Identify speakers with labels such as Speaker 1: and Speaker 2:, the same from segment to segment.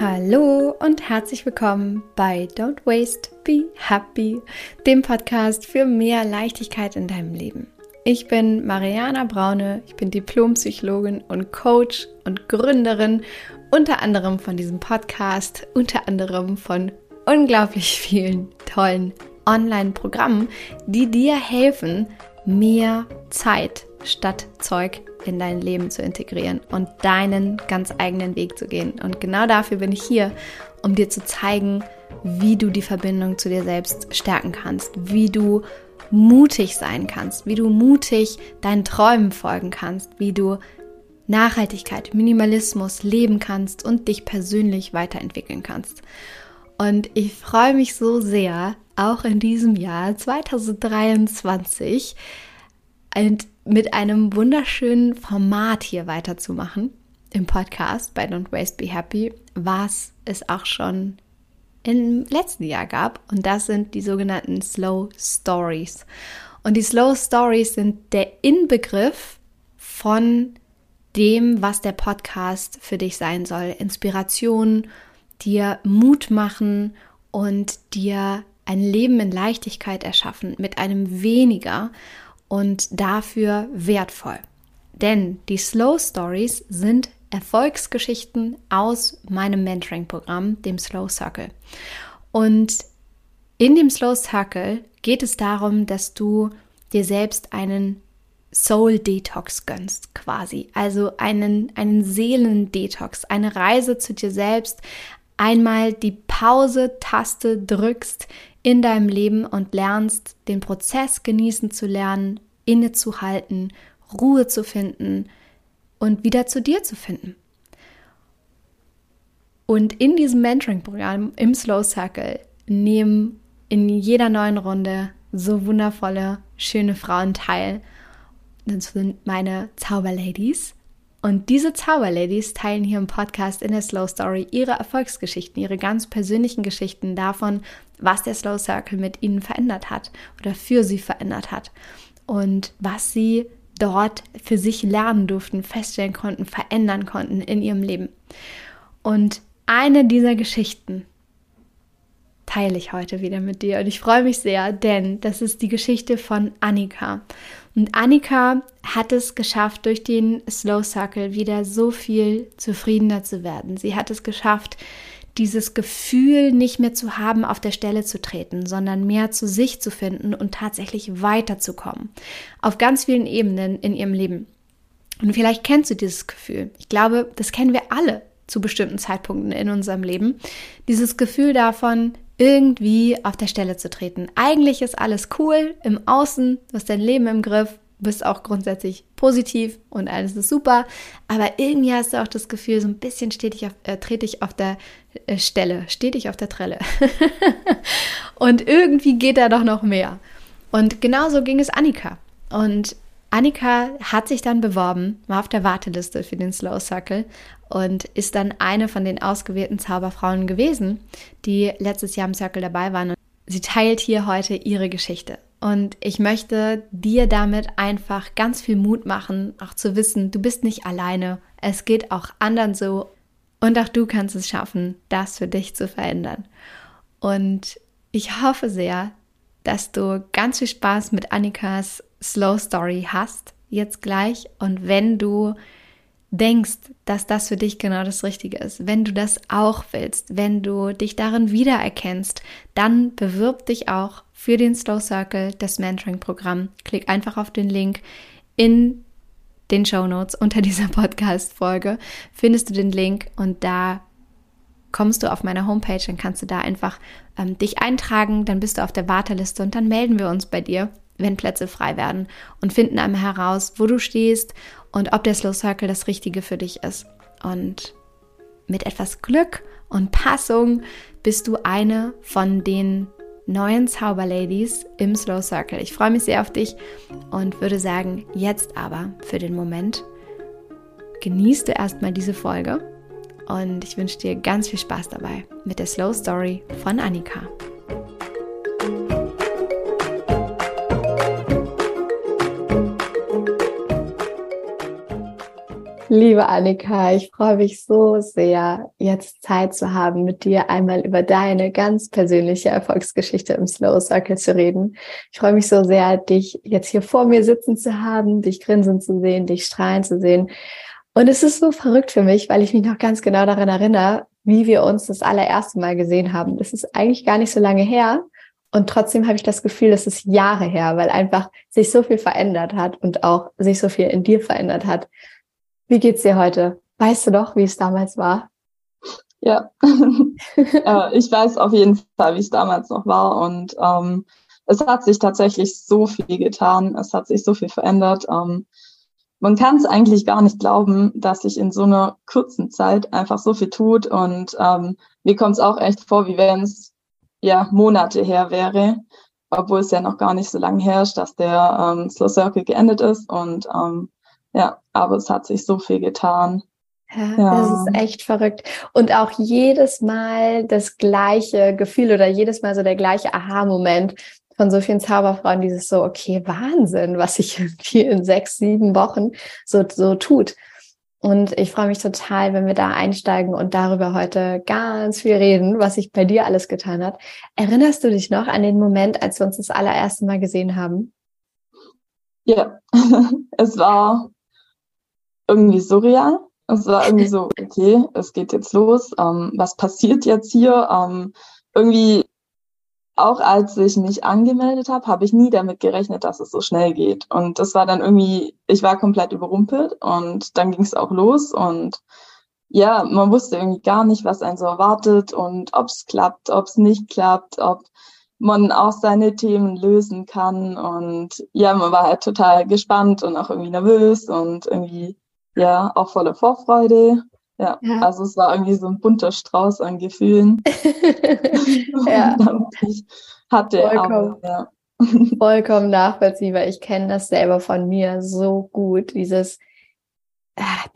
Speaker 1: Hallo und herzlich willkommen bei Don't Waste, Be Happy, dem Podcast für mehr Leichtigkeit in deinem Leben. Ich bin Mariana Braune, ich bin Diplompsychologin und Coach und Gründerin unter anderem von diesem Podcast, unter anderem von unglaublich vielen tollen Online-Programmen, die dir helfen, mehr Zeit statt Zeug in dein Leben zu integrieren und deinen ganz eigenen Weg zu gehen. Und genau dafür bin ich hier, um dir zu zeigen, wie du die Verbindung zu dir selbst stärken kannst, wie du mutig sein kannst, wie du mutig deinen Träumen folgen kannst, wie du Nachhaltigkeit, Minimalismus leben kannst und dich persönlich weiterentwickeln kannst. Und ich freue mich so sehr, auch in diesem Jahr 2023 mit einem wunderschönen Format hier weiterzumachen im Podcast bei Don't Waste Be Happy, was es auch schon im letzten Jahr gab. Und das sind die sogenannten Slow Stories. Und die Slow Stories sind der Inbegriff von dem, was der Podcast für dich sein soll. Inspiration, dir Mut machen und dir ein Leben in Leichtigkeit erschaffen mit einem weniger und dafür wertvoll. Denn die Slow Stories sind Erfolgsgeschichten aus meinem Mentoring-Programm, dem Slow Circle. Und in dem Slow Circle geht es darum, dass du dir selbst einen Soul Detox gönnst, quasi. Also einen, einen Seelendetox, eine Reise zu dir selbst, einmal die Pause-Taste drückst in deinem Leben und lernst, den Prozess genießen zu lernen, innezuhalten, Ruhe zu finden und wieder zu dir zu finden. Und in diesem Mentoring-Programm im Slow Circle nehmen in jeder neuen Runde so wundervolle, schöne Frauen teil. Das sind meine Zauberladies. Und diese Zauberladies teilen hier im Podcast in der Slow Story ihre Erfolgsgeschichten, ihre ganz persönlichen Geschichten davon, was der Slow Circle mit ihnen verändert hat oder für sie verändert hat und was sie dort für sich lernen durften, feststellen konnten, verändern konnten in ihrem Leben. Und eine dieser Geschichten teile ich heute wieder mit dir und ich freue mich sehr, denn das ist die Geschichte von Annika. Und Annika hat es geschafft, durch den Slow Circle wieder so viel zufriedener zu werden. Sie hat es geschafft, dieses Gefühl nicht mehr zu haben, auf der Stelle zu treten, sondern mehr zu sich zu finden und tatsächlich weiterzukommen. Auf ganz vielen Ebenen in ihrem Leben. Und vielleicht kennst du dieses Gefühl. Ich glaube, das kennen wir alle zu bestimmten Zeitpunkten in unserem Leben. Dieses Gefühl davon, irgendwie auf der Stelle zu treten. Eigentlich ist alles cool im Außen, du hast dein Leben im Griff, bist auch grundsätzlich positiv und alles ist super, aber irgendwie hast du auch das Gefühl, so ein bisschen stetig auf, äh, trete ich auf der äh, Stelle, stetig auf der Trelle. und irgendwie geht da doch noch mehr. Und genauso ging es Annika. Und Annika hat sich dann beworben, war auf der Warteliste für den Slow Circle und ist dann eine von den ausgewählten Zauberfrauen gewesen, die letztes Jahr im Circle dabei waren. Sie teilt hier heute ihre Geschichte. Und ich möchte dir damit einfach ganz viel Mut machen, auch zu wissen, du bist nicht alleine. Es geht auch anderen so. Und auch du kannst es schaffen, das für dich zu verändern. Und ich hoffe sehr, dass du ganz viel Spaß mit Annikas Slow Story hast, jetzt gleich. Und wenn du denkst, dass das für dich genau das Richtige ist, wenn du das auch willst, wenn du dich darin wiedererkennst, dann bewirb dich auch für den Slow Circle, das Mentoring-Programm. Klick einfach auf den Link in den Show Notes unter dieser Podcast-Folge. Findest du den Link und da kommst du auf meine Homepage, dann kannst du da einfach ähm, dich eintragen, dann bist du auf der Warteliste und dann melden wir uns bei dir, wenn Plätze frei werden und finden einmal heraus, wo du stehst und ob der Slow Circle das Richtige für dich ist. Und mit etwas Glück und Passung bist du eine von den neuen Zauberladies im Slow Circle. Ich freue mich sehr auf dich und würde sagen, jetzt aber für den Moment genießt du erstmal diese Folge und ich wünsche dir ganz viel Spaß dabei mit der Slow Story von Annika. Liebe Annika, ich freue mich so sehr, jetzt Zeit zu haben, mit dir einmal über deine ganz persönliche Erfolgsgeschichte im Slow Circle zu reden. Ich freue mich so sehr, dich jetzt hier vor mir sitzen zu haben, dich grinsen zu sehen, dich strahlen zu sehen. Und es ist so verrückt für mich, weil ich mich noch ganz genau daran erinnere, wie wir uns das allererste Mal gesehen haben. Das ist eigentlich gar nicht so lange her. Und trotzdem habe ich das Gefühl, das ist Jahre her, weil einfach sich so viel verändert hat und auch sich so viel in dir verändert hat. Wie geht's dir heute? Weißt du doch, wie es damals war?
Speaker 2: Ja, äh, ich weiß auf jeden Fall, wie es damals noch war. Und ähm, es hat sich tatsächlich so viel getan. Es hat sich so viel verändert. Ähm, man kann es eigentlich gar nicht glauben, dass sich in so einer kurzen Zeit einfach so viel tut. Und ähm, mir kommt es auch echt vor, wie wenn es ja Monate her wäre, obwohl es ja noch gar nicht so lange herrscht, dass der ähm, Slow Circle geendet ist. Und ähm, ja, aber es hat sich so viel getan.
Speaker 1: Ja, ja, das ist echt verrückt. Und auch jedes Mal das gleiche Gefühl oder jedes Mal so der gleiche Aha-Moment von so vielen Zauberfrauen, dieses so, okay, Wahnsinn, was sich irgendwie in sechs, sieben Wochen so, so tut. Und ich freue mich total, wenn wir da einsteigen und darüber heute ganz viel reden, was sich bei dir alles getan hat. Erinnerst du dich noch an den Moment, als wir uns das allererste Mal gesehen haben?
Speaker 2: Ja, es war irgendwie surreal. Es war irgendwie so, okay, es geht jetzt los. Ähm, was passiert jetzt hier? Ähm, irgendwie auch als ich mich angemeldet habe, habe ich nie damit gerechnet, dass es so schnell geht. Und das war dann irgendwie, ich war komplett überrumpelt und dann ging es auch los und ja, man wusste irgendwie gar nicht, was einen so erwartet und ob es klappt, ob es nicht klappt, ob man auch seine Themen lösen kann. Und ja, man war halt total gespannt und auch irgendwie nervös und irgendwie, ja, auch voller Vorfreude. Ja, ja, also es war irgendwie so ein bunter Strauß an Gefühlen. ja. ich hatte
Speaker 1: Vollkommen. Aber, ja. Vollkommen nachvollziehbar. Ich kenne das selber von mir so gut. Dieses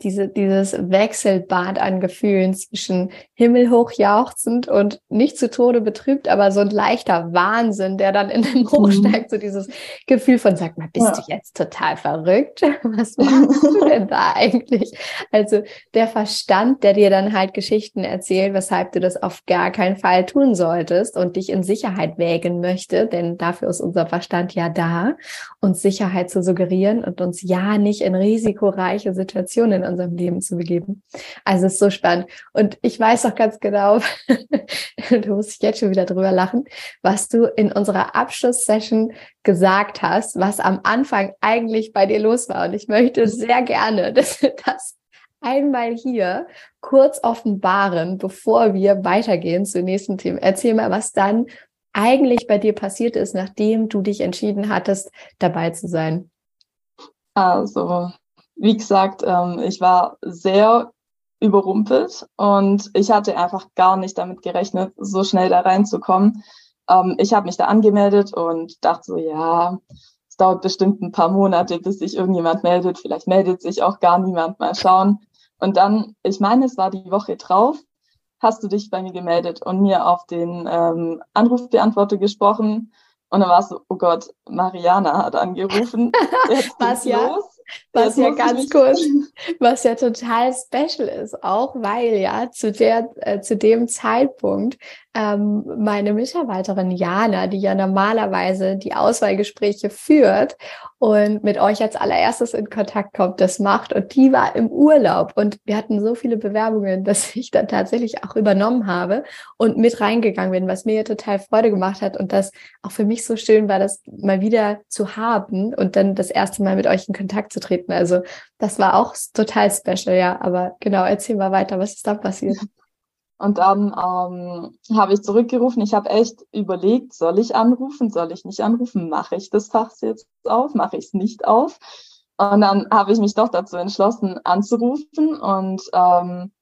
Speaker 1: diese, dieses Wechselbad an Gefühlen zwischen himmelhoch jauchzend und nicht zu Tode betrübt, aber so ein leichter Wahnsinn, der dann in den hochsteigt, mhm. so dieses Gefühl von, sag mal, bist ja. du jetzt total verrückt? Was machst du denn da eigentlich? Also der Verstand, der dir dann halt Geschichten erzählt, weshalb du das auf gar keinen Fall tun solltest und dich in Sicherheit wägen möchte, denn dafür ist unser Verstand ja da, uns Sicherheit zu suggerieren und uns ja nicht in risikoreiche Situationen Situationen in unserem Leben zu begeben. Also es ist so spannend. Und ich weiß auch ganz genau, du musst jetzt schon wieder drüber lachen, was du in unserer Abschlusssession gesagt hast, was am Anfang eigentlich bei dir los war. Und ich möchte sehr gerne, dass wir das einmal hier kurz offenbaren, bevor wir weitergehen zu nächsten Themen. Erzähl mal, was dann eigentlich bei dir passiert ist, nachdem du dich entschieden hattest, dabei zu sein.
Speaker 2: Also, wie gesagt, ähm, ich war sehr überrumpelt und ich hatte einfach gar nicht damit gerechnet, so schnell da reinzukommen. Ähm, ich habe mich da angemeldet und dachte so, ja, es dauert bestimmt ein paar Monate, bis sich irgendjemand meldet. Vielleicht meldet sich auch gar niemand. Mal schauen. Und dann, ich meine, es war die Woche drauf, hast du dich bei mir gemeldet und mir auf den ähm, Anrufbeantworter gesprochen. Und dann war es so, oh Gott, Mariana hat angerufen.
Speaker 1: Was ja? Los. Was ja ganz kurz, was ja total special ist, auch weil ja zu der, äh, zu dem Zeitpunkt ähm, meine Mitarbeiterin Jana, die ja normalerweise die Auswahlgespräche führt und mit euch als allererstes in Kontakt kommt, das macht. Und die war im Urlaub und wir hatten so viele Bewerbungen, dass ich dann tatsächlich auch übernommen habe und mit reingegangen bin, was mir total Freude gemacht hat und das auch für mich so schön war, das mal wieder zu haben und dann das erste Mal mit euch in Kontakt zu treten. Also das war auch total special, ja. Aber genau, erzähl mal weiter, was ist da passiert?
Speaker 2: Und dann ähm, habe ich zurückgerufen. Ich habe echt überlegt, soll ich anrufen, soll ich nicht anrufen? Mache ich das Fach jetzt auf? Mache ich es nicht auf? Und dann habe ich mich doch dazu entschlossen, anzurufen. Und ähm,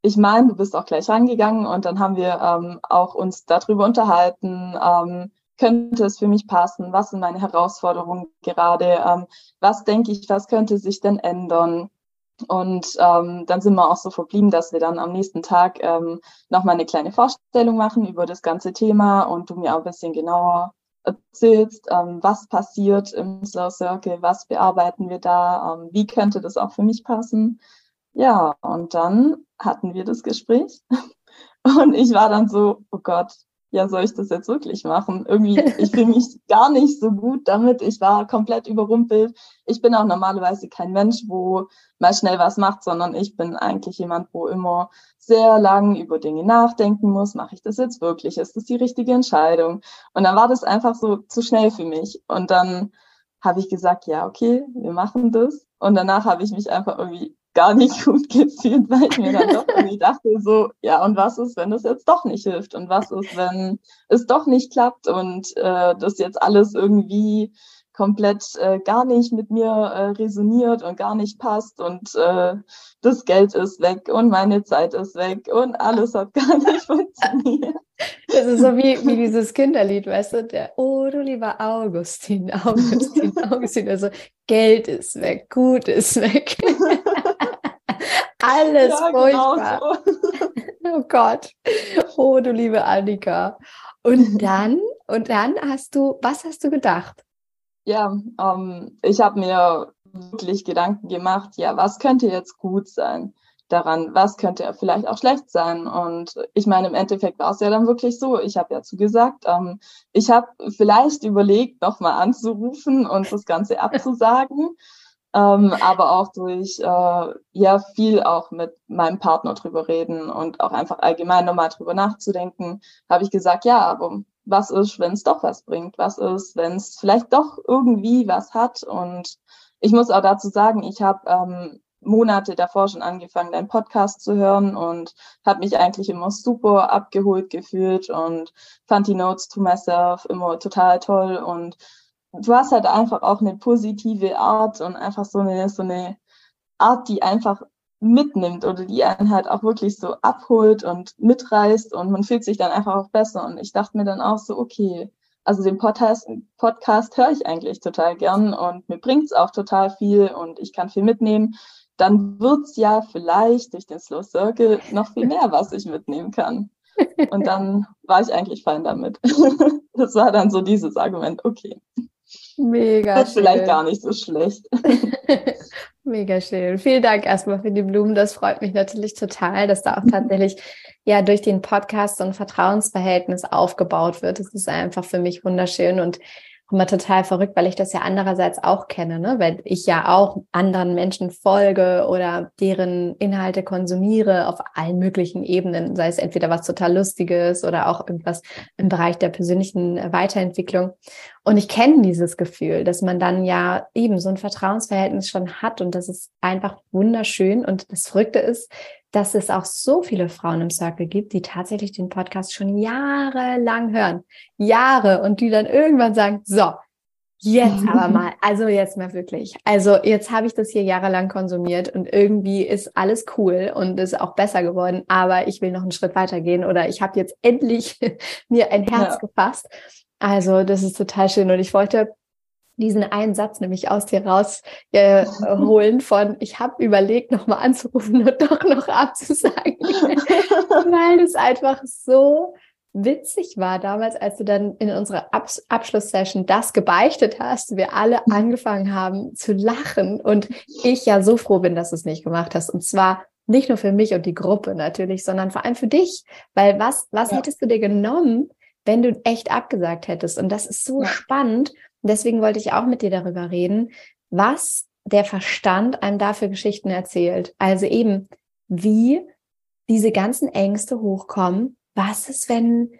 Speaker 2: ich meine, du bist auch gleich rangegangen und dann haben wir ähm, auch uns darüber unterhalten, ähm, könnte es für mich passen? Was sind meine Herausforderungen gerade? Ähm, was denke ich, was könnte sich denn ändern? Und ähm, dann sind wir auch so verblieben, dass wir dann am nächsten Tag ähm, nochmal eine kleine Vorstellung machen über das ganze Thema und du mir auch ein bisschen genauer erzählst, ähm, was passiert im Slow Circle, was bearbeiten wir da, ähm, wie könnte das auch für mich passen. Ja, und dann hatten wir das Gespräch und ich war dann so, oh Gott, ja, soll ich das jetzt wirklich machen? Irgendwie, ich fühle mich gar nicht so gut damit. Ich war komplett überrumpelt. Ich bin auch normalerweise kein Mensch, wo mal schnell was macht, sondern ich bin eigentlich jemand, wo immer sehr lang über Dinge nachdenken muss. Mache ich das jetzt wirklich? Ist das die richtige Entscheidung? Und dann war das einfach so zu schnell für mich. Und dann habe ich gesagt, ja, okay, wir machen das. Und danach habe ich mich einfach irgendwie gar nicht gut gefühlt, weil ich mir dann doch irgendwie dachte, so, ja, und was ist, wenn es jetzt doch nicht hilft? Und was ist, wenn es doch nicht klappt und äh, das jetzt alles irgendwie komplett äh, gar nicht mit mir äh, resoniert und gar nicht passt und äh, das Geld ist weg und meine Zeit ist weg und alles hat gar nicht funktioniert.
Speaker 1: Das ist so wie, wie dieses Kinderlied, weißt du, der, oh du lieber Augustin, Augustin, Augustin, also Geld ist weg, Gut ist weg. Alles ja, genau furchtbar. Genau so. oh Gott. Oh, du liebe Annika. Und dann, und dann hast du, was hast du gedacht?
Speaker 2: Ja, ähm, ich habe mir wirklich Gedanken gemacht, ja, was könnte jetzt gut sein daran, was könnte vielleicht auch schlecht sein. Und ich meine, im Endeffekt war es ja dann wirklich so. Ich habe ja zugesagt, ähm, ich habe vielleicht überlegt, nochmal anzurufen und das Ganze abzusagen ähm, aber auch durch äh, ja viel auch mit meinem Partner drüber reden und auch einfach allgemein nochmal drüber nachzudenken, habe ich gesagt, ja, aber was ist, wenn es doch was bringt? Was ist, wenn es vielleicht doch irgendwie was hat? Und ich muss auch dazu sagen, ich habe ähm, Monate davor schon angefangen, deinen Podcast zu hören und habe mich eigentlich immer super abgeholt gefühlt und fand die Notes to myself immer total toll und du hast halt einfach auch eine positive Art und einfach so eine, so eine Art, die einfach mitnimmt oder die einen halt auch wirklich so abholt und mitreißt und man fühlt sich dann einfach auch besser. Und ich dachte mir dann auch so, okay, also den Podcast, Podcast höre ich eigentlich total gern und mir bringt's auch total viel und ich kann viel mitnehmen. Dann wird's ja vielleicht durch den Slow Circle noch viel mehr, was ich mitnehmen kann. Und dann war ich eigentlich fein damit. Das war dann so dieses Argument, okay.
Speaker 1: Mega
Speaker 2: das ist schön. vielleicht gar nicht so schlecht.
Speaker 1: Mega schön. Vielen Dank erstmal für die Blumen. Das freut mich natürlich total, dass da auch tatsächlich ja durch den Podcast so ein Vertrauensverhältnis aufgebaut wird. Das ist einfach für mich wunderschön und immer total verrückt, weil ich das ja andererseits auch kenne, ne? weil ich ja auch anderen Menschen folge oder deren Inhalte konsumiere auf allen möglichen Ebenen, sei es entweder was total Lustiges oder auch irgendwas im Bereich der persönlichen Weiterentwicklung. Und ich kenne dieses Gefühl, dass man dann ja eben so ein Vertrauensverhältnis schon hat und das ist einfach wunderschön. Und das Verrückte ist, dass es auch so viele Frauen im Circle gibt, die tatsächlich den Podcast schon jahrelang hören. Jahre und die dann irgendwann sagen, so, jetzt aber mal, also jetzt mal wirklich. Also jetzt habe ich das hier jahrelang konsumiert und irgendwie ist alles cool und ist auch besser geworden, aber ich will noch einen Schritt weiter gehen oder ich habe jetzt endlich mir ein Herz ja. gefasst. Also das ist total schön und ich wollte diesen einen Satz nämlich aus dir rausholen äh, von, ich habe überlegt, nochmal anzurufen und doch noch abzusagen, weil es einfach so witzig war damals, als du dann in unserer Abs Abschlusssession das gebeichtet hast, wir alle mhm. angefangen haben zu lachen und ich ja so froh bin, dass du es nicht gemacht hast. Und zwar nicht nur für mich und die Gruppe natürlich, sondern vor allem für dich, weil was, was ja. hättest du dir genommen, wenn du echt abgesagt hättest? Und das ist so ja. spannend deswegen wollte ich auch mit dir darüber reden, was der Verstand einem dafür Geschichten erzählt. Also eben, wie diese ganzen Ängste hochkommen. Was ist, wenn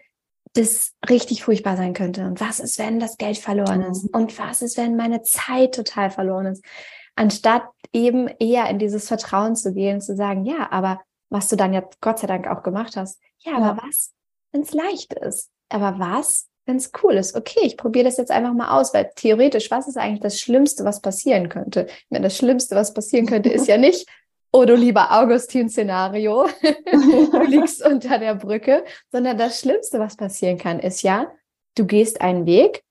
Speaker 1: das richtig furchtbar sein könnte? Und was ist, wenn das Geld verloren ist? Und was ist, wenn meine Zeit total verloren ist? Anstatt eben eher in dieses Vertrauen zu gehen, zu sagen, ja, aber was du dann ja Gott sei Dank auch gemacht hast, ja, ja. aber was, wenn es leicht ist? Aber was, wenn es cool ist, okay, ich probiere das jetzt einfach mal aus, weil theoretisch, was ist eigentlich das Schlimmste, was passieren könnte? Meine, das Schlimmste, was passieren könnte, ist ja nicht, oh du lieber Augustin-Szenario, du liegst unter der Brücke, sondern das Schlimmste, was passieren kann, ist ja, du gehst einen Weg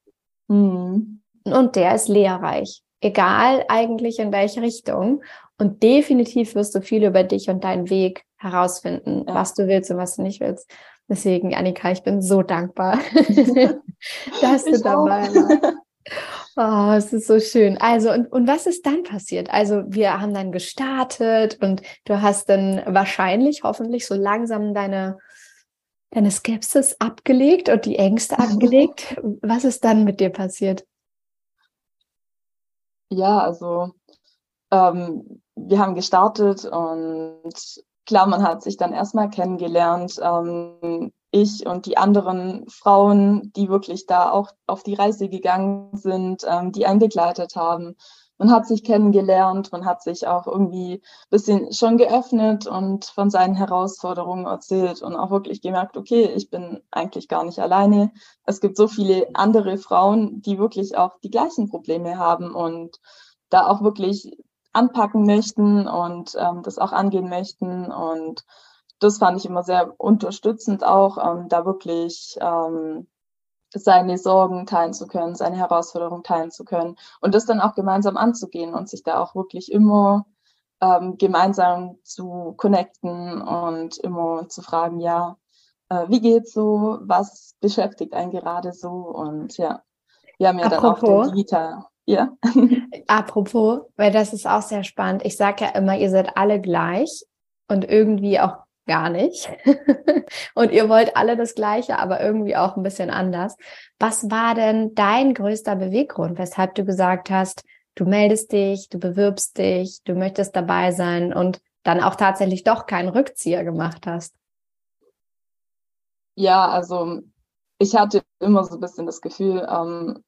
Speaker 1: mhm. und der ist lehrreich. Egal eigentlich in welche Richtung. Und definitiv wirst du viel über dich und deinen Weg herausfinden, ja. was du willst und was du nicht willst. Deswegen, Annika, ich bin so dankbar, dass du dabei warst. Oh, es ist so schön. Also, und, und was ist dann passiert? Also, wir haben dann gestartet und du hast dann wahrscheinlich, hoffentlich so langsam deine, deine Skepsis abgelegt und die Ängste abgelegt. Was ist dann mit dir passiert?
Speaker 2: Ja, also ähm, wir haben gestartet und klar, man hat sich dann erstmal kennengelernt. Ähm, ich und die anderen Frauen, die wirklich da auch auf die Reise gegangen sind, ähm, die einen begleitet haben. Man hat sich kennengelernt, man hat sich auch irgendwie ein bisschen schon geöffnet und von seinen Herausforderungen erzählt und auch wirklich gemerkt, okay, ich bin eigentlich gar nicht alleine. Es gibt so viele andere Frauen, die wirklich auch die gleichen Probleme haben und da auch wirklich anpacken möchten und ähm, das auch angehen möchten. Und das fand ich immer sehr unterstützend auch, ähm, da wirklich ähm, seine Sorgen teilen zu können, seine Herausforderungen teilen zu können und das dann auch gemeinsam anzugehen und sich da auch wirklich immer ähm, gemeinsam zu connecten und immer zu fragen, ja, äh, wie geht's so, was beschäftigt einen gerade so und ja, wir haben ja Apropos. dann auch den Digital ja.
Speaker 1: Apropos, weil das ist auch sehr spannend. Ich sage ja immer, ihr seid alle gleich und irgendwie auch gar nicht. und ihr wollt alle das Gleiche, aber irgendwie auch ein bisschen anders. Was war denn dein größter Beweggrund, weshalb du gesagt hast, du meldest dich, du bewirbst dich, du möchtest dabei sein und dann auch tatsächlich doch keinen Rückzieher gemacht hast?
Speaker 2: Ja, also ich hatte immer so ein bisschen das Gefühl, ähm,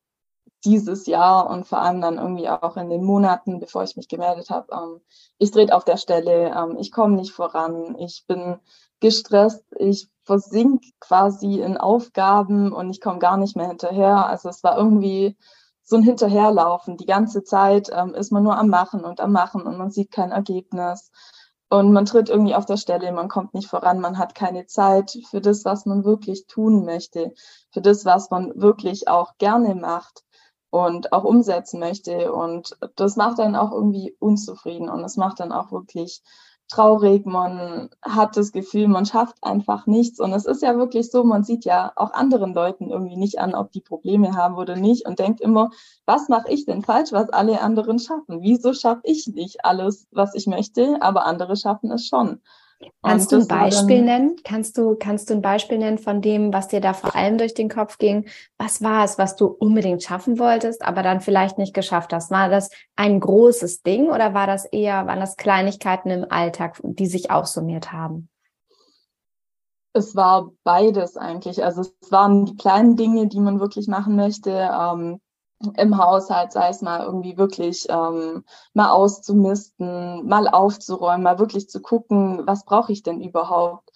Speaker 2: dieses Jahr und vor allem dann irgendwie auch in den Monaten, bevor ich mich gemeldet habe, ähm, ich drehe auf der Stelle, ähm, ich komme nicht voran, ich bin gestresst, ich versink quasi in Aufgaben und ich komme gar nicht mehr hinterher. Also es war irgendwie so ein Hinterherlaufen. Die ganze Zeit ähm, ist man nur am Machen und am Machen und man sieht kein Ergebnis. Und man tritt irgendwie auf der Stelle, man kommt nicht voran, man hat keine Zeit für das, was man wirklich tun möchte, für das, was man wirklich auch gerne macht und auch umsetzen möchte. Und das macht dann auch irgendwie unzufrieden und es macht dann auch wirklich traurig. Man hat das Gefühl, man schafft einfach nichts. Und es ist ja wirklich so, man sieht ja auch anderen Leuten irgendwie nicht an, ob die Probleme haben oder nicht und denkt immer, was mache ich denn falsch, was alle anderen schaffen? Wieso schaffe ich nicht alles, was ich möchte, aber andere schaffen es schon?
Speaker 1: Kannst du ein Beispiel nennen? Kannst du, kannst du ein Beispiel nennen von dem, was dir da vor allem durch den Kopf ging? Was war es, was du unbedingt schaffen wolltest, aber dann vielleicht nicht geschafft hast? War das ein großes Ding oder war das eher, waren das Kleinigkeiten im Alltag, die sich aufsummiert haben?
Speaker 2: Es war beides eigentlich. Also es waren die kleinen Dinge, die man wirklich machen möchte. Ähm, im Haushalt, sei es mal irgendwie wirklich ähm, mal auszumisten, mal aufzuräumen, mal wirklich zu gucken, was brauche ich denn überhaupt.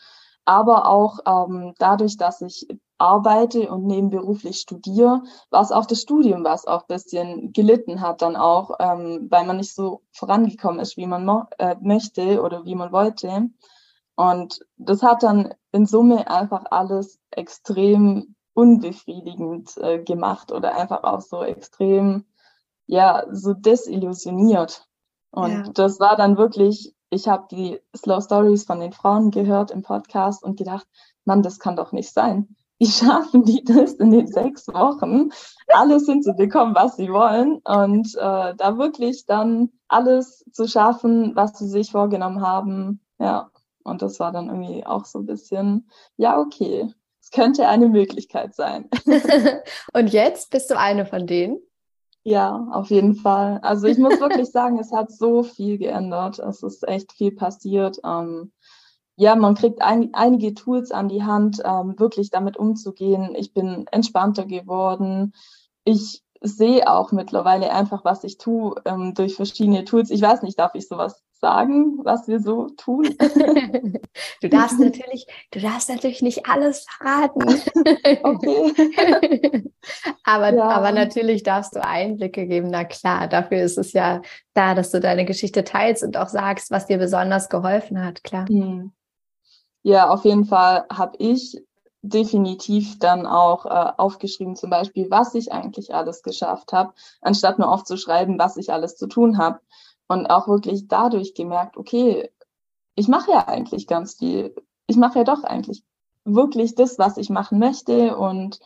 Speaker 2: Aber auch ähm, dadurch, dass ich arbeite und nebenberuflich studiere, war es auch das Studium, was auch bisschen gelitten hat dann auch, ähm, weil man nicht so vorangekommen ist, wie man äh, möchte oder wie man wollte. Und das hat dann in Summe einfach alles extrem unbefriedigend äh, gemacht oder einfach auch so extrem, ja, so desillusioniert. Und ja. das war dann wirklich, ich habe die Slow Stories von den Frauen gehört im Podcast und gedacht, Mann, das kann doch nicht sein. Wie schaffen die das in den sechs Wochen, alles hinzubekommen, was sie wollen und äh, da wirklich dann alles zu schaffen, was sie sich vorgenommen haben. Ja, und das war dann irgendwie auch so ein bisschen, ja, okay, es könnte eine Möglichkeit sein.
Speaker 1: Und jetzt bist du eine von denen?
Speaker 2: Ja, auf jeden Fall. Also ich muss wirklich sagen, es hat so viel geändert. Es ist echt viel passiert. Ähm, ja, man kriegt ein, einige Tools an die Hand, ähm, wirklich damit umzugehen. Ich bin entspannter geworden. Ich sehe auch mittlerweile einfach, was ich tue ähm, durch verschiedene Tools. Ich weiß nicht, darf ich sowas sagen, was wir so tun?
Speaker 1: du darfst natürlich, du darfst natürlich nicht alles verraten. okay. aber, ja. aber natürlich darfst du Einblicke geben. Na klar, dafür ist es ja da, dass du deine Geschichte teilst und auch sagst, was dir besonders geholfen hat, klar. Hm.
Speaker 2: Ja, auf jeden Fall habe ich definitiv dann auch äh, aufgeschrieben, zum Beispiel, was ich eigentlich alles geschafft habe, anstatt nur aufzuschreiben, was ich alles zu tun habe. Und auch wirklich dadurch gemerkt, okay, ich mache ja eigentlich ganz viel. Ich mache ja doch eigentlich wirklich das, was ich machen möchte. Und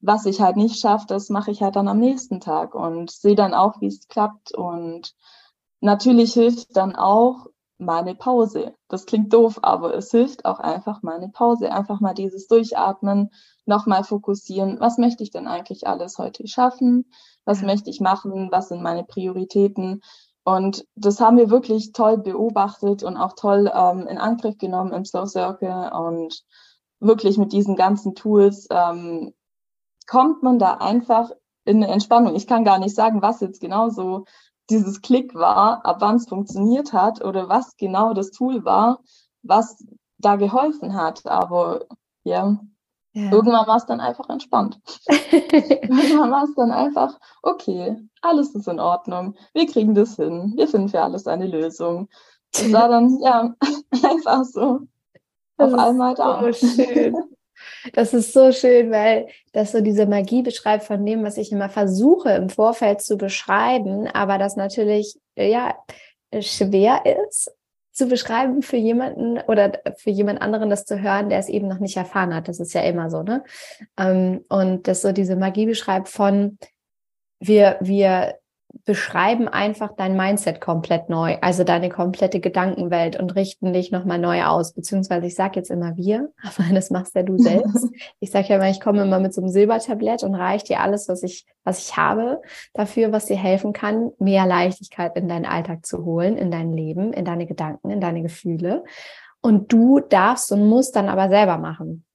Speaker 2: was ich halt nicht schaffe, das mache ich halt dann am nächsten Tag und sehe dann auch, wie es klappt. Und natürlich hilft dann auch meine Pause. Das klingt doof, aber es hilft auch einfach meine Pause. Einfach mal dieses Durchatmen, nochmal fokussieren. Was möchte ich denn eigentlich alles heute schaffen? Was möchte ich machen? Was sind meine Prioritäten? Und das haben wir wirklich toll beobachtet und auch toll ähm, in Angriff genommen im Slow Circle und wirklich mit diesen ganzen Tools ähm, kommt man da einfach in eine Entspannung. Ich kann gar nicht sagen, was jetzt genau so dieses Klick war, ab wann es funktioniert hat oder was genau das Tool war, was da geholfen hat. Aber ja, ja. irgendwann war es dann einfach entspannt. irgendwann war es dann einfach, okay, alles ist in Ordnung, wir kriegen das hin, wir finden für alles eine Lösung. Das war dann ja einfach so
Speaker 1: das auf einmal da. So schön. Das ist so schön, weil das so diese Magie beschreibt von dem, was ich immer versuche im Vorfeld zu beschreiben, aber das natürlich ja schwer ist zu beschreiben für jemanden oder für jemand anderen das zu hören, der es eben noch nicht erfahren hat. Das ist ja immer so, ne? Ähm, und das so diese Magie beschreibt von wir wir beschreiben einfach dein Mindset komplett neu, also deine komplette Gedankenwelt und richten dich nochmal neu aus. Beziehungsweise ich sage jetzt immer wir, aber das machst ja du selbst. ich sage ja immer, ich komme immer mit so einem Silbertablett und reiche dir alles, was ich, was ich habe, dafür, was dir helfen kann, mehr Leichtigkeit in deinen Alltag zu holen, in dein Leben, in deine Gedanken, in deine Gefühle. Und du darfst und musst dann aber selber machen.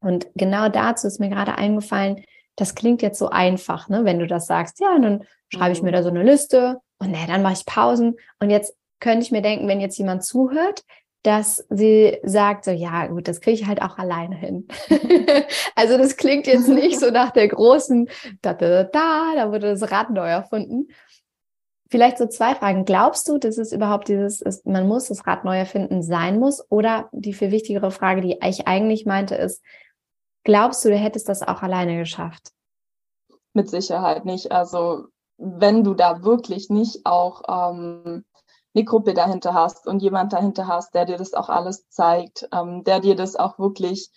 Speaker 1: Und genau dazu ist mir gerade eingefallen, das klingt jetzt so einfach, ne? wenn du das sagst. Ja, dann schreibe ich mir mhm. da so eine Liste und ne, dann mache ich Pausen. Und jetzt könnte ich mir denken, wenn jetzt jemand zuhört, dass sie sagt, so ja, gut, das kriege ich halt auch alleine hin. also das klingt jetzt nicht so nach der großen da, da, da, da wurde das Rad neu erfunden. Vielleicht so zwei Fragen. Glaubst du, dass es überhaupt dieses, ist, man muss das Rad neu erfinden sein muss? Oder die viel wichtigere Frage, die ich eigentlich meinte, ist, Glaubst du, du hättest das auch alleine geschafft?
Speaker 2: Mit Sicherheit nicht. Also wenn du da wirklich nicht auch ähm, eine Gruppe dahinter hast und jemand dahinter hast, der dir das auch alles zeigt, ähm, der dir das auch wirklich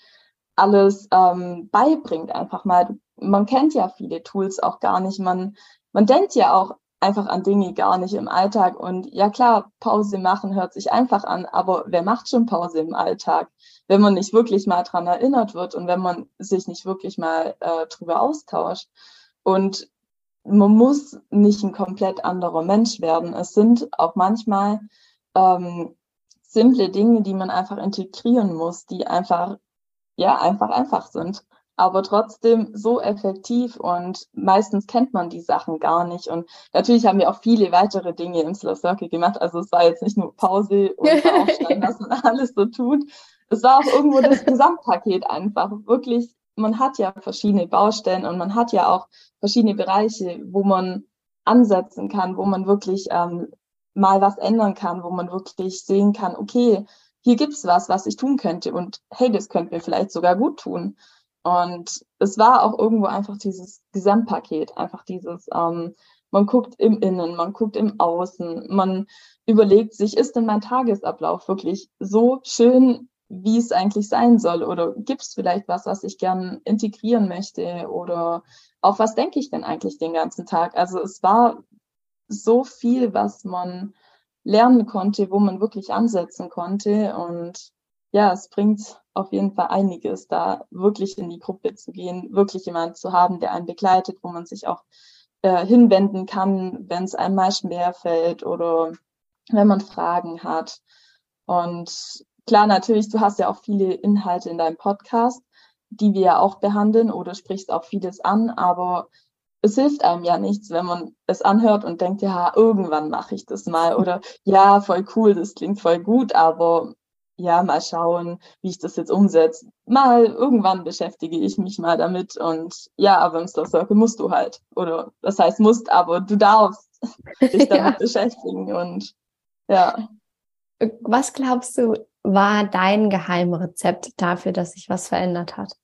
Speaker 2: alles ähm, beibringt, einfach mal. Man kennt ja viele Tools auch gar nicht. Man, man denkt ja auch einfach an Dinge gar nicht im Alltag. Und ja klar, Pause machen hört sich einfach an, aber wer macht schon Pause im Alltag? Wenn man nicht wirklich mal dran erinnert wird und wenn man sich nicht wirklich mal äh, drüber austauscht. Und man muss nicht ein komplett anderer Mensch werden. Es sind auch manchmal ähm, simple Dinge, die man einfach integrieren muss, die einfach, ja, einfach einfach sind aber trotzdem so effektiv und meistens kennt man die Sachen gar nicht. Und natürlich haben wir auch viele weitere Dinge im Slow Circle gemacht. Also es war jetzt nicht nur Pause und Aufstehen, was man alles so tut. Es war auch irgendwo das Gesamtpaket einfach. Wirklich, man hat ja verschiedene Baustellen und man hat ja auch verschiedene Bereiche, wo man ansetzen kann, wo man wirklich ähm, mal was ändern kann, wo man wirklich sehen kann, okay, hier gibt's was, was ich tun könnte und hey, das könnte mir vielleicht sogar gut tun. Und es war auch irgendwo einfach dieses Gesamtpaket, einfach dieses, ähm, man guckt im Innen, man guckt im Außen, man überlegt sich, ist denn mein Tagesablauf wirklich so schön, wie es eigentlich sein soll? Oder gibt es vielleicht was, was ich gern integrieren möchte? Oder auf was denke ich denn eigentlich den ganzen Tag? Also es war so viel, was man lernen konnte, wo man wirklich ansetzen konnte. Und ja, es bringt auf jeden Fall einiges, da wirklich in die Gruppe zu gehen, wirklich jemanden zu haben, der einen begleitet, wo man sich auch äh, hinwenden kann, wenn es einem schwer fällt oder wenn man Fragen hat. Und klar, natürlich, du hast ja auch viele Inhalte in deinem Podcast, die wir ja auch behandeln oder sprichst auch vieles an, aber es hilft einem ja nichts, wenn man es anhört und denkt, ja, irgendwann mache ich das mal oder ja, voll cool, das klingt voll gut, aber ja, mal schauen, wie ich das jetzt umsetze. Mal irgendwann beschäftige ich mich mal damit und ja, aber im Slow Circle musst du halt. Oder das heißt musst, aber du darfst dich damit ja. beschäftigen und ja.
Speaker 1: Was glaubst du, war dein Geheimrezept dafür, dass sich was verändert hat?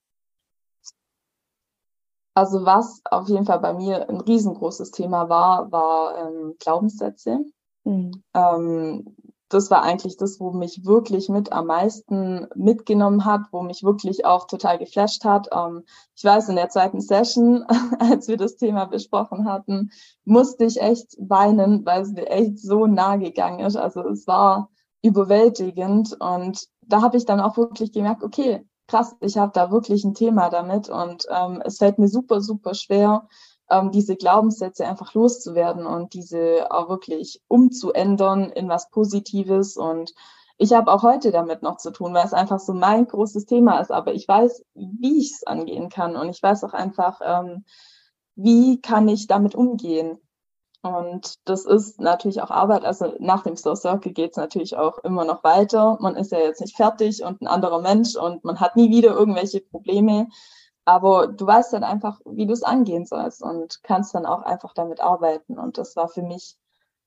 Speaker 2: Also was auf jeden Fall bei mir ein riesengroßes Thema war, war ähm, Glaubenssätze. Mhm. Ähm, das war eigentlich das, wo mich wirklich mit am meisten mitgenommen hat, wo mich wirklich auch total geflasht hat. Ähm, ich weiß, in der zweiten Session, als wir das Thema besprochen hatten, musste ich echt weinen, weil es mir echt so nah gegangen ist. Also es war überwältigend und da habe ich dann auch wirklich gemerkt, okay, krass, ich habe da wirklich ein Thema damit und ähm, es fällt mir super, super schwer, ähm, diese Glaubenssätze einfach loszuwerden und diese auch wirklich umzuändern in was Positives. Und ich habe auch heute damit noch zu tun, weil es einfach so mein großes Thema ist. Aber ich weiß, wie ich es angehen kann und ich weiß auch einfach, ähm, wie kann ich damit umgehen. Und das ist natürlich auch Arbeit. Also nach dem Slow Circle geht es natürlich auch immer noch weiter. Man ist ja jetzt nicht fertig und ein anderer Mensch und man hat nie wieder irgendwelche Probleme. Aber du weißt dann einfach, wie du es angehen sollst und kannst dann auch einfach damit arbeiten. Und das war für mich,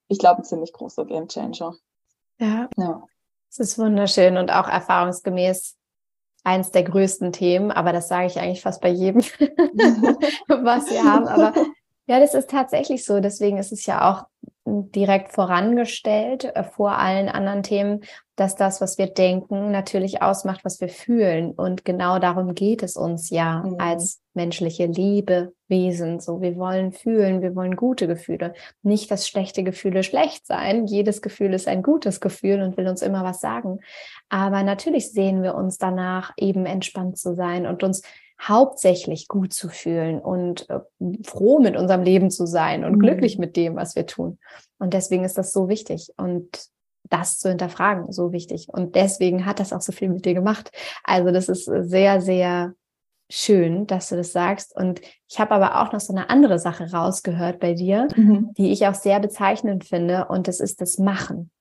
Speaker 2: ich glaube, ein ziemlich großer Game Changer.
Speaker 1: Ja. ja. Es ist wunderschön und auch erfahrungsgemäß eins der größten Themen, aber das sage ich eigentlich fast bei jedem, was wir haben. Aber ja, das ist tatsächlich so. Deswegen ist es ja auch direkt vorangestellt äh, vor allen anderen Themen, dass das, was wir denken, natürlich ausmacht, was wir fühlen. Und genau darum geht es uns ja mhm. als menschliche Liebewesen. So, wir wollen fühlen, wir wollen gute Gefühle. Nicht, dass schlechte Gefühle schlecht sein. Jedes Gefühl ist ein gutes Gefühl und will uns immer was sagen. Aber natürlich sehen wir uns danach, eben entspannt zu sein und uns hauptsächlich gut zu fühlen und äh, froh mit unserem Leben zu sein und mhm. glücklich mit dem, was wir tun. Und deswegen ist das so wichtig und das zu hinterfragen so wichtig. Und deswegen hat das auch so viel mit dir gemacht. Also das ist sehr, sehr schön, dass du das sagst. Und ich habe aber auch noch so eine andere Sache rausgehört bei dir, mhm. die ich auch sehr bezeichnend finde. Und das ist das Machen.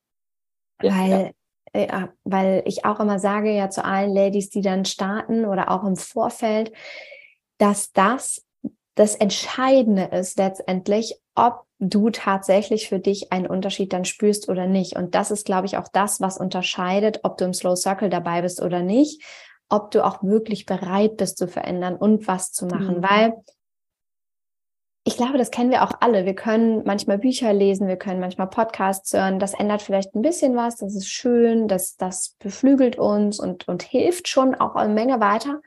Speaker 1: Ja, Weil ja ja, weil ich auch immer sage ja zu allen Ladies, die dann starten oder auch im Vorfeld, dass das das Entscheidende ist letztendlich, ob du tatsächlich für dich einen Unterschied dann spürst oder nicht. Und das ist, glaube ich, auch das, was unterscheidet, ob du im Slow Circle dabei bist oder nicht, ob du auch wirklich bereit bist zu verändern und was zu machen. Mhm. Weil ich glaube, das kennen wir auch alle. Wir können manchmal Bücher lesen, wir können manchmal Podcasts hören. Das ändert vielleicht ein bisschen was. Das ist schön, das, das beflügelt uns und, und hilft schon auch eine Menge weiter.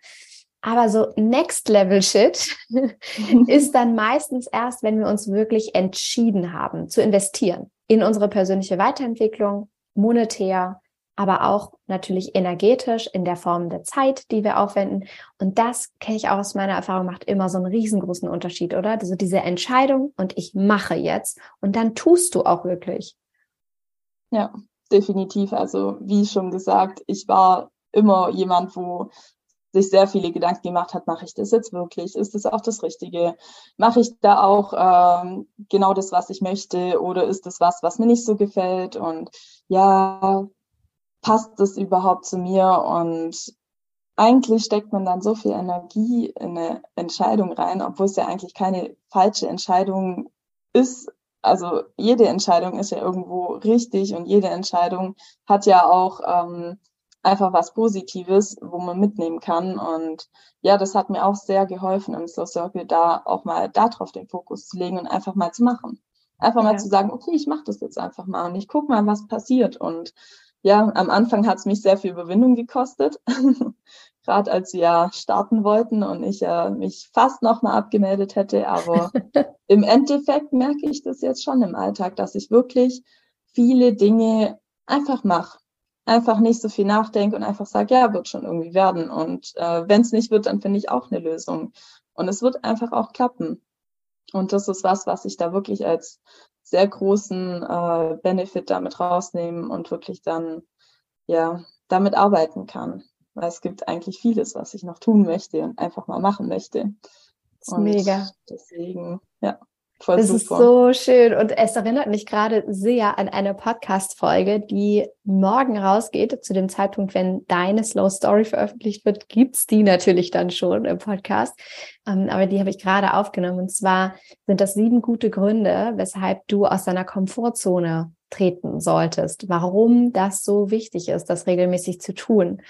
Speaker 1: Aber so Next Level Shit ist dann meistens erst, wenn wir uns wirklich entschieden haben zu investieren in unsere persönliche Weiterentwicklung, monetär, aber auch natürlich energetisch in der Form der Zeit, die wir aufwenden. Und das kenne ich auch aus meiner Erfahrung, macht immer so einen riesengroßen Unterschied, oder? Also diese Entscheidung und ich mache jetzt und dann tust du auch wirklich.
Speaker 2: Ja, definitiv. Also wie schon gesagt, ich war immer jemand, wo sich sehr viele Gedanken gemacht hat, mache ich das jetzt wirklich? Ist das auch das Richtige? Mache ich da auch ähm, genau das, was ich möchte? Oder ist das was, was mir nicht so gefällt? Und ja, passt das überhaupt zu mir? Und eigentlich steckt man dann so viel Energie in eine Entscheidung rein, obwohl es ja eigentlich keine falsche Entscheidung ist. Also jede Entscheidung ist ja irgendwo richtig und jede Entscheidung hat ja auch ähm, einfach was Positives, wo man mitnehmen kann. Und ja, das hat mir auch sehr geholfen im Slow Circle, da auch mal darauf den Fokus zu legen und einfach mal zu machen. Einfach ja. mal zu sagen, okay, ich mache das jetzt einfach mal und ich guck mal, was passiert. Und ja, am Anfang hat es mich sehr viel Überwindung gekostet, gerade als wir ja starten wollten und ich ja mich fast nochmal abgemeldet hätte. Aber im Endeffekt merke ich das jetzt schon im Alltag, dass ich wirklich viele Dinge einfach mache. Einfach nicht so viel nachdenke und einfach sage, ja, wird schon irgendwie werden. Und äh, wenn es nicht wird, dann finde ich auch eine Lösung. Und es wird einfach auch klappen. Und das ist was, was ich da wirklich als sehr großen äh, Benefit damit rausnehmen und wirklich dann ja damit arbeiten kann. Weil es gibt eigentlich vieles, was ich noch tun möchte und einfach mal machen möchte.
Speaker 1: Und mega.
Speaker 2: Deswegen, ja.
Speaker 1: Voll das super. ist so schön und es erinnert mich gerade sehr an eine Podcast-Folge, die morgen rausgeht. Zu dem Zeitpunkt, wenn deine Slow Story veröffentlicht wird, gibt's die natürlich dann schon im Podcast. Ähm, aber die habe ich gerade aufgenommen. Und zwar sind das sieben gute Gründe, weshalb du aus deiner Komfortzone treten solltest. Warum das so wichtig ist, das regelmäßig zu tun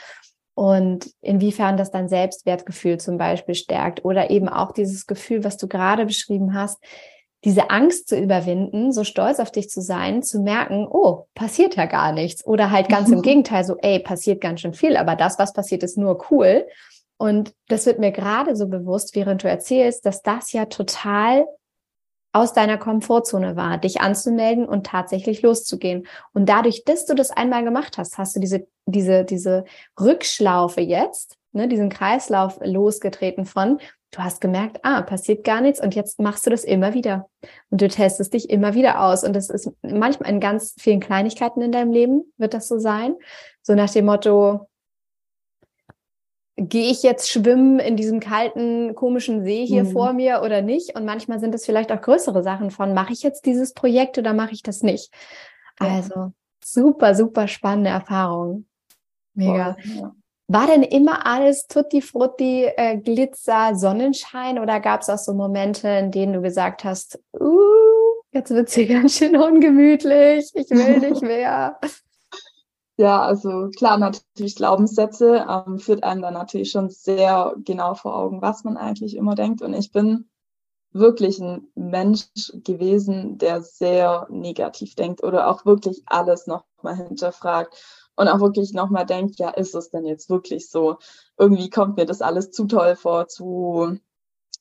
Speaker 1: und inwiefern das dein Selbstwertgefühl zum Beispiel stärkt oder eben auch dieses Gefühl, was du gerade beschrieben hast, diese Angst zu überwinden, so stolz auf dich zu sein, zu merken, oh, passiert ja gar nichts. Oder halt ganz im Gegenteil, so, ey, passiert ganz schön viel, aber das, was passiert, ist nur cool. Und das wird mir gerade so bewusst, während du erzählst, dass das ja total aus deiner Komfortzone war, dich anzumelden und tatsächlich loszugehen. Und dadurch, dass du das einmal gemacht hast, hast du diese, diese, diese Rückschlaufe jetzt, ne, diesen Kreislauf losgetreten von, du hast gemerkt, ah, passiert gar nichts und jetzt machst du das immer wieder. Und du testest dich immer wieder aus. Und das ist manchmal in ganz vielen Kleinigkeiten in deinem Leben wird das so sein. So nach dem Motto, gehe ich jetzt schwimmen in diesem kalten, komischen See hier mhm. vor mir oder nicht? Und manchmal sind es vielleicht auch größere Sachen von, mache ich jetzt dieses Projekt oder mache ich das nicht? Ja. Also super, super spannende Erfahrung. Mega. Boah, ja. War denn immer alles Tutti Frutti, äh, Glitzer, Sonnenschein oder gab es auch so Momente, in denen du gesagt hast, uh, jetzt wird's hier ganz schön ungemütlich, ich will nicht mehr?
Speaker 2: Ja, also klar, natürlich Glaubenssätze ähm, führt einem dann natürlich schon sehr genau vor Augen, was man eigentlich immer denkt. Und ich bin wirklich ein Mensch gewesen, der sehr negativ denkt oder auch wirklich alles nochmal hinterfragt und auch wirklich nochmal denkt, ja, ist es denn jetzt wirklich so? Irgendwie kommt mir das alles zu toll vor, zu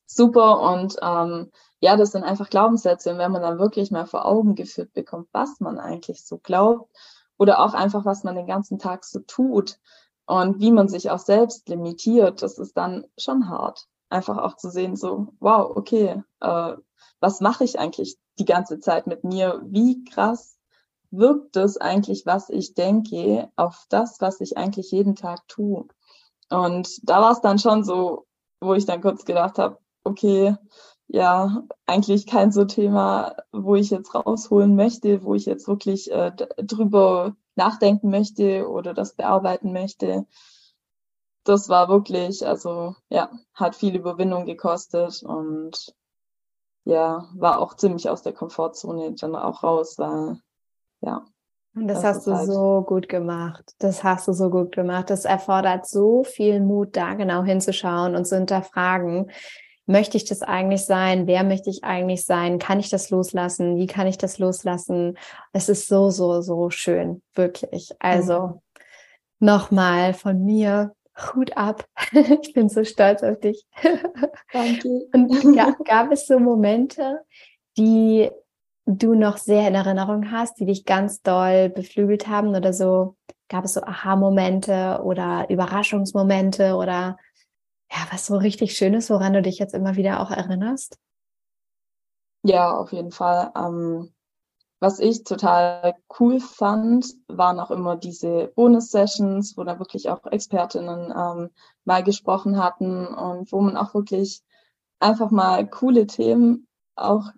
Speaker 2: super und ähm, ja, das sind einfach Glaubenssätze. Und wenn man dann wirklich mal vor Augen geführt bekommt, was man eigentlich so glaubt, oder auch einfach, was man den ganzen Tag so tut und wie man sich auch selbst limitiert, das ist dann schon hart. Einfach auch zu sehen, so, wow, okay, äh, was mache ich eigentlich die ganze Zeit mit mir? Wie krass wirkt es eigentlich, was ich denke, auf das, was ich eigentlich jeden Tag tue? Und da war es dann schon so, wo ich dann kurz gedacht habe, okay, ja eigentlich kein so Thema, wo ich jetzt rausholen möchte, wo ich jetzt wirklich äh, drüber nachdenken möchte oder das bearbeiten möchte. Das war wirklich, also ja, hat viel Überwindung gekostet und ja, war auch ziemlich aus der Komfortzone dann auch raus, weil ja.
Speaker 1: Und das, das hast du halt so gut gemacht. Das hast du so gut gemacht. Das erfordert so viel Mut, da genau hinzuschauen und zu hinterfragen, möchte ich das eigentlich sein? Wer möchte ich eigentlich sein? Kann ich das loslassen? Wie kann ich das loslassen? Es ist so, so, so schön, wirklich. Also mhm. nochmal von mir Hut ab. ich bin so stolz auf dich. Danke. Und gab, gab es so Momente, die du noch sehr in Erinnerung hast, die dich ganz doll beflügelt haben oder so? Gab es so Aha-Momente oder Überraschungsmomente oder ja, was so richtig Schönes, woran du dich jetzt immer wieder auch erinnerst?
Speaker 2: Ja, auf jeden Fall. Ähm, was ich total cool fand, waren auch immer diese Bonus-Sessions, wo da wirklich auch Expertinnen ähm, mal gesprochen hatten und wo man auch wirklich einfach mal coole Themen auch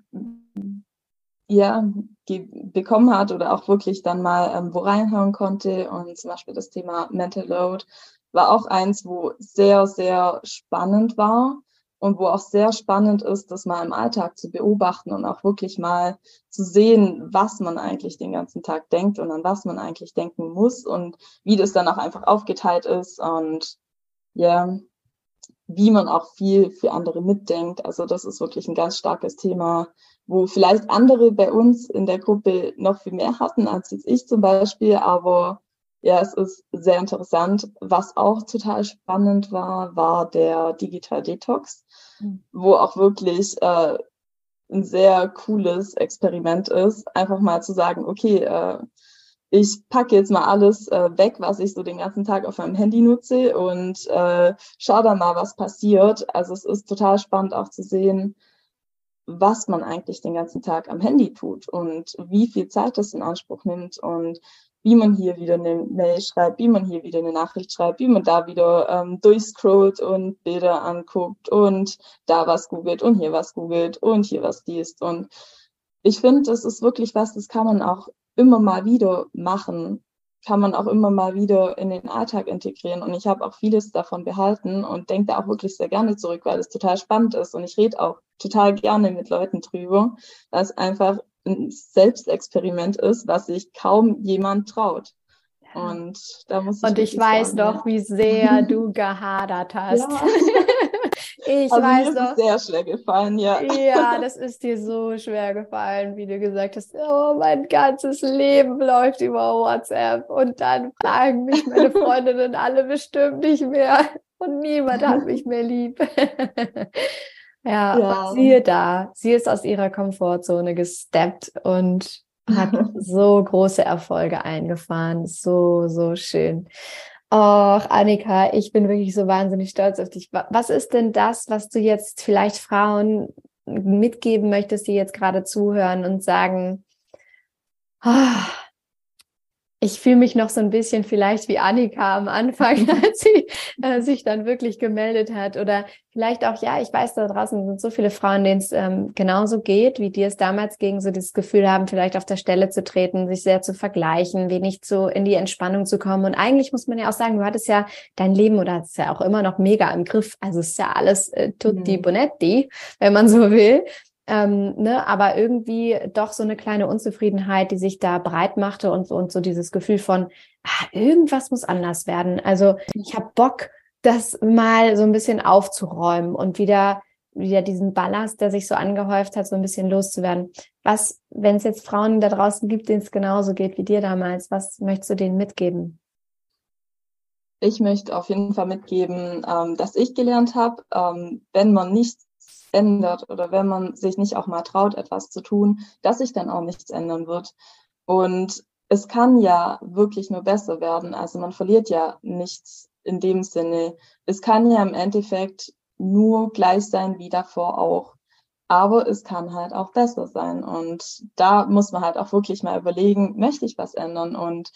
Speaker 2: ja, bekommen hat oder auch wirklich dann mal ähm, wo reinhauen konnte. Und zum Beispiel das Thema Mental Load war auch eins, wo sehr, sehr spannend war und wo auch sehr spannend ist, das mal im Alltag zu beobachten und auch wirklich mal zu sehen, was man eigentlich den ganzen Tag denkt und an was man eigentlich denken muss und wie das dann auch einfach aufgeteilt ist. Und ja, wie man auch viel für andere mitdenkt. Also das ist wirklich ein ganz starkes Thema, wo vielleicht andere bei uns in der Gruppe noch viel mehr hatten als jetzt ich zum Beispiel, aber ja, es ist sehr interessant. Was auch total spannend war, war der Digital Detox, mhm. wo auch wirklich äh, ein sehr cooles Experiment ist, einfach mal zu sagen, okay, äh, ich packe jetzt mal alles äh, weg, was ich so den ganzen Tag auf meinem Handy nutze und äh, schau dann mal, was passiert. Also es ist total spannend auch zu sehen, was man eigentlich den ganzen Tag am Handy tut und wie viel Zeit das in Anspruch nimmt und wie man hier wieder eine Mail schreibt, wie man hier wieder eine Nachricht schreibt, wie man da wieder ähm, durchscrollt und Bilder anguckt und da was googelt und hier was googelt und hier was liest. Und ich finde, das ist wirklich was, das kann man auch immer mal wieder machen, kann man auch immer mal wieder in den Alltag integrieren. Und ich habe auch vieles davon behalten und denke da auch wirklich sehr gerne zurück, weil es total spannend ist. Und ich rede auch total gerne mit Leuten drüber, es einfach ein Selbstexperiment ist, was sich kaum jemand traut. Und da muss
Speaker 1: ich Und ich weiß sagen, doch, wie sehr du gehadert hast. Ja. Ich also weiß
Speaker 2: mir ist sehr schwer gefallen, ja.
Speaker 1: Ja, das ist dir so schwer gefallen, wie du gesagt hast. Oh, mein ganzes Leben läuft über WhatsApp und dann fragen mich meine Freundinnen alle bestimmt nicht mehr und niemand hat mich mehr lieb. ja, ja. siehe da, sie ist aus ihrer Komfortzone gesteppt und hat so große Erfolge eingefahren. So, so schön. Ach, Annika, ich bin wirklich so wahnsinnig stolz auf dich. Was ist denn das, was du jetzt vielleicht Frauen mitgeben möchtest, die jetzt gerade zuhören und sagen, ah, ich fühle mich noch so ein bisschen vielleicht wie Annika am Anfang, als sie äh, sich dann wirklich gemeldet hat. Oder vielleicht auch, ja, ich weiß, da draußen sind so viele Frauen, denen es ähm, genauso geht, wie dir es damals ging, so dieses Gefühl haben, vielleicht auf der Stelle zu treten, sich sehr zu vergleichen, wenig zu in die Entspannung zu kommen. Und eigentlich muss man ja auch sagen, du hattest ja dein Leben oder ist ja auch immer noch mega im Griff. Also es ist ja alles äh, tutti mhm. bonetti, wenn man so will. Ähm, ne, aber irgendwie doch so eine kleine Unzufriedenheit, die sich da breit machte und, und so dieses Gefühl von, ah, irgendwas muss anders werden. Also ich habe Bock, das mal so ein bisschen aufzuräumen und wieder, wieder diesen Ballast, der sich so angehäuft hat, so ein bisschen loszuwerden. Was, wenn es jetzt Frauen da draußen gibt, denen es genauso geht wie dir damals, was möchtest du denen mitgeben?
Speaker 2: Ich möchte auf jeden Fall mitgeben, ähm, dass ich gelernt habe, ähm, wenn man nicht ändert oder wenn man sich nicht auch mal traut, etwas zu tun, dass sich dann auch nichts ändern wird. Und es kann ja wirklich nur besser werden. Also man verliert ja nichts in dem Sinne. Es kann ja im Endeffekt nur gleich sein wie davor auch. Aber es kann halt auch besser sein. Und da muss man halt auch wirklich mal überlegen, möchte ich was ändern und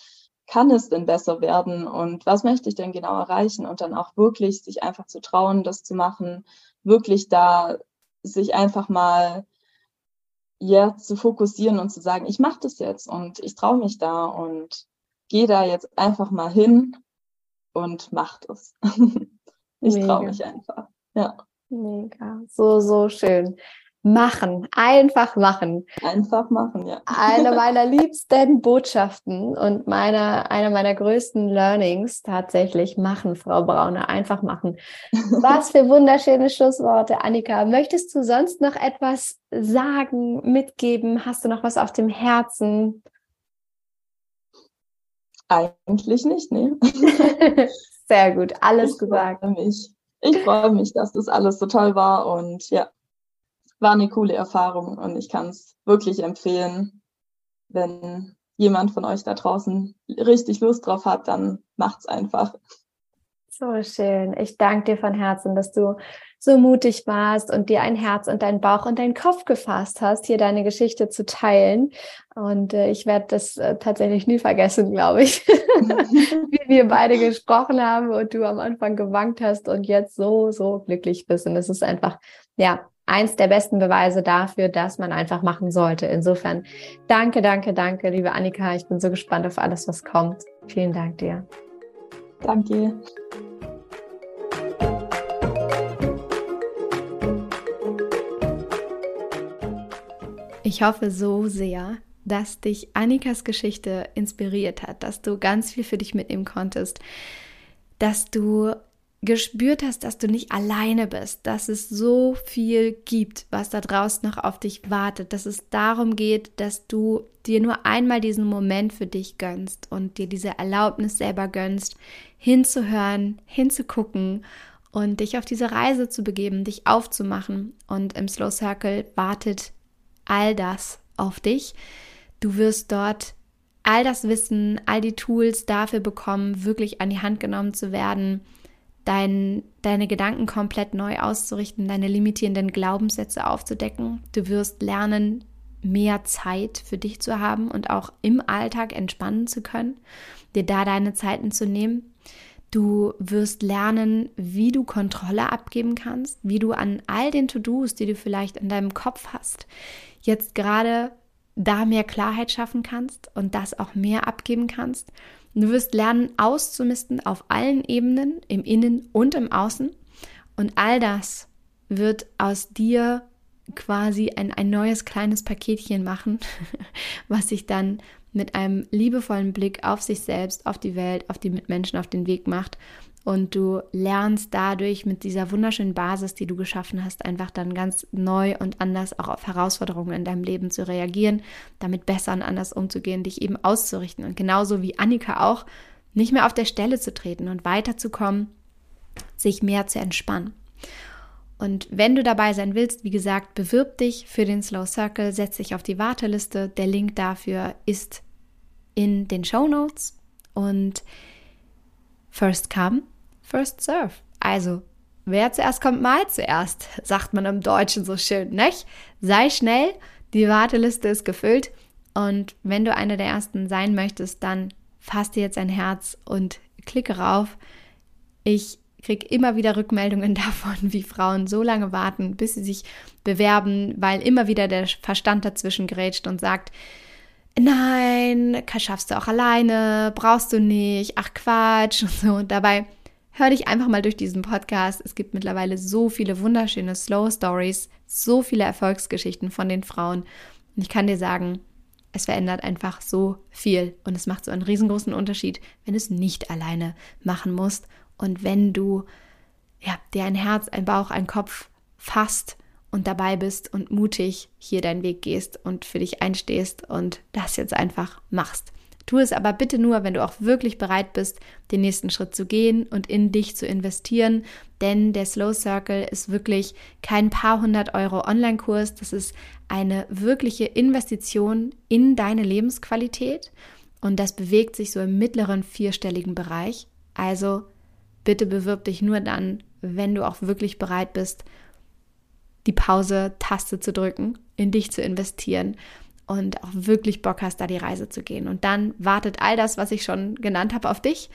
Speaker 2: kann es denn besser werden und was möchte ich denn genau erreichen und dann auch wirklich sich einfach zu trauen, das zu machen, wirklich da sich einfach mal ja, zu fokussieren und zu sagen, ich mache das jetzt und ich traue mich da und gehe da jetzt einfach mal hin und mach das. ich traue mich einfach. Ja.
Speaker 1: Mega. So, so schön. Machen, einfach machen.
Speaker 2: Einfach machen, ja.
Speaker 1: Eine meiner liebsten Botschaften und meine, eine meiner größten Learnings tatsächlich machen, Frau Braune, einfach machen. Was für wunderschöne Schlussworte, Annika. Möchtest du sonst noch etwas sagen, mitgeben? Hast du noch was auf dem Herzen?
Speaker 2: Eigentlich nicht, nee.
Speaker 1: Sehr gut, alles ich gesagt.
Speaker 2: Freue mich. Ich freue mich, dass das alles so toll war und ja, war eine coole Erfahrung und ich kann es wirklich empfehlen, wenn jemand von euch da draußen richtig Lust drauf hat, dann macht's einfach.
Speaker 1: So schön. Ich danke dir von Herzen, dass du so mutig warst und dir ein Herz und deinen Bauch und deinen Kopf gefasst hast, hier deine Geschichte zu teilen. Und äh, ich werde das äh, tatsächlich nie vergessen, glaube ich, wie wir beide gesprochen haben und du am Anfang gewankt hast und jetzt so, so glücklich bist. Und es ist einfach, ja, eins der besten Beweise dafür, dass man einfach machen sollte. Insofern danke, danke, danke, liebe Annika. Ich bin so gespannt auf alles, was kommt. Vielen Dank dir.
Speaker 2: Danke.
Speaker 1: Ich hoffe so sehr, dass dich Annikas Geschichte inspiriert hat, dass du ganz viel für dich mitnehmen konntest, dass du gespürt hast, dass du nicht alleine bist, dass es so viel gibt, was da draußen noch auf dich wartet, dass es darum geht, dass du dir nur einmal diesen Moment für dich gönnst und dir diese Erlaubnis selber gönnst, hinzuhören, hinzugucken und dich auf diese Reise zu begeben, dich aufzumachen. Und im Slow Circle wartet all das auf dich. Du wirst dort all das Wissen, all die Tools dafür bekommen, wirklich an die Hand genommen zu werden, dein, deine Gedanken komplett neu auszurichten, deine limitierenden Glaubenssätze aufzudecken. Du wirst lernen, mehr Zeit für dich zu haben und auch im Alltag entspannen zu können, dir da deine Zeiten zu nehmen. Du wirst lernen, wie du Kontrolle abgeben kannst, wie du an all den To-Dos, die du vielleicht in deinem Kopf hast, jetzt gerade da mehr Klarheit schaffen kannst und das auch mehr abgeben kannst. Du wirst lernen, auszumisten auf allen Ebenen, im Innen und im Außen. Und all das wird aus dir quasi ein, ein neues kleines Paketchen machen, was sich dann mit einem liebevollen Blick auf sich selbst, auf die Welt, auf die Mitmenschen auf den Weg macht und du lernst dadurch mit dieser wunderschönen Basis, die du geschaffen hast, einfach dann ganz neu und anders auch auf Herausforderungen in deinem Leben zu reagieren, damit besser und anders umzugehen, dich eben auszurichten und genauso wie Annika auch nicht mehr auf der Stelle zu treten und weiterzukommen, sich mehr zu entspannen. Und wenn du dabei sein willst, wie gesagt, bewirb dich für den Slow Circle, setz dich auf die Warteliste. Der Link dafür ist in den Show Notes und First come, first serve. Also, wer zuerst kommt, mal zuerst, sagt man im Deutschen so schön, nicht? Sei schnell, die Warteliste ist gefüllt und wenn du einer der ersten sein möchtest, dann fass dir jetzt ein Herz und klicke rauf. Ich kriege immer wieder Rückmeldungen davon, wie Frauen so lange warten, bis sie sich bewerben, weil immer wieder der Verstand dazwischen grätscht und sagt, nein, schaffst du auch alleine, brauchst du nicht, ach Quatsch und so. Und dabei hör dich einfach mal durch diesen Podcast. Es gibt mittlerweile so viele wunderschöne Slow Stories, so viele Erfolgsgeschichten von den Frauen. Und ich kann dir sagen, es verändert einfach so viel und es macht so einen riesengroßen Unterschied, wenn du es nicht alleine machen musst und wenn du ja, dir ein Herz, ein Bauch, ein Kopf fasst und dabei bist und mutig hier deinen Weg gehst und für dich einstehst und das jetzt einfach machst. Tu es aber bitte nur, wenn du auch wirklich bereit bist, den nächsten Schritt zu gehen und in dich zu investieren, denn der Slow Circle ist wirklich kein paar hundert Euro Online-Kurs, das ist eine wirkliche Investition in deine Lebensqualität und das bewegt sich so im mittleren vierstelligen Bereich. Also bitte bewirb dich nur dann, wenn du auch wirklich bereit bist, die Pause-Taste zu drücken, in dich zu investieren und auch wirklich Bock hast, da die Reise zu gehen. Und dann wartet all das, was ich schon genannt habe, auf dich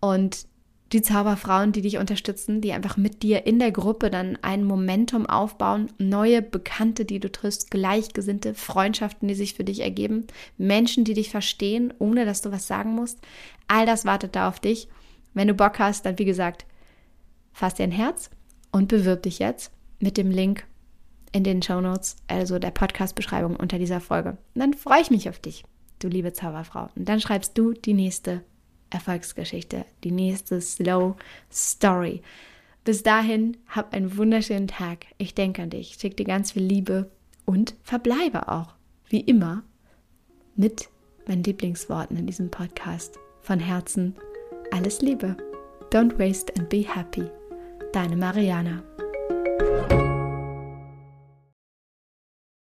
Speaker 1: und die Zauberfrauen, die dich unterstützen, die einfach mit dir in der Gruppe dann ein Momentum aufbauen, neue Bekannte, die du triffst, gleichgesinnte Freundschaften, die sich für dich ergeben, Menschen, die dich verstehen, ohne dass du was sagen musst. All das wartet da auf dich. Wenn du Bock hast, dann wie gesagt, fass dir ein Herz und bewirb dich jetzt mit dem Link in den Show Notes, also der Podcast-Beschreibung unter dieser Folge. Und dann freue ich mich auf dich, du liebe Zauberfrau. Und dann schreibst du die nächste Erfolgsgeschichte, die nächste Slow Story. Bis dahin, hab einen wunderschönen Tag. Ich denke an dich, schick dir ganz viel Liebe und verbleibe auch, wie immer, mit meinen Lieblingsworten in diesem Podcast. Von Herzen alles Liebe. Don't waste and be happy. Deine Mariana.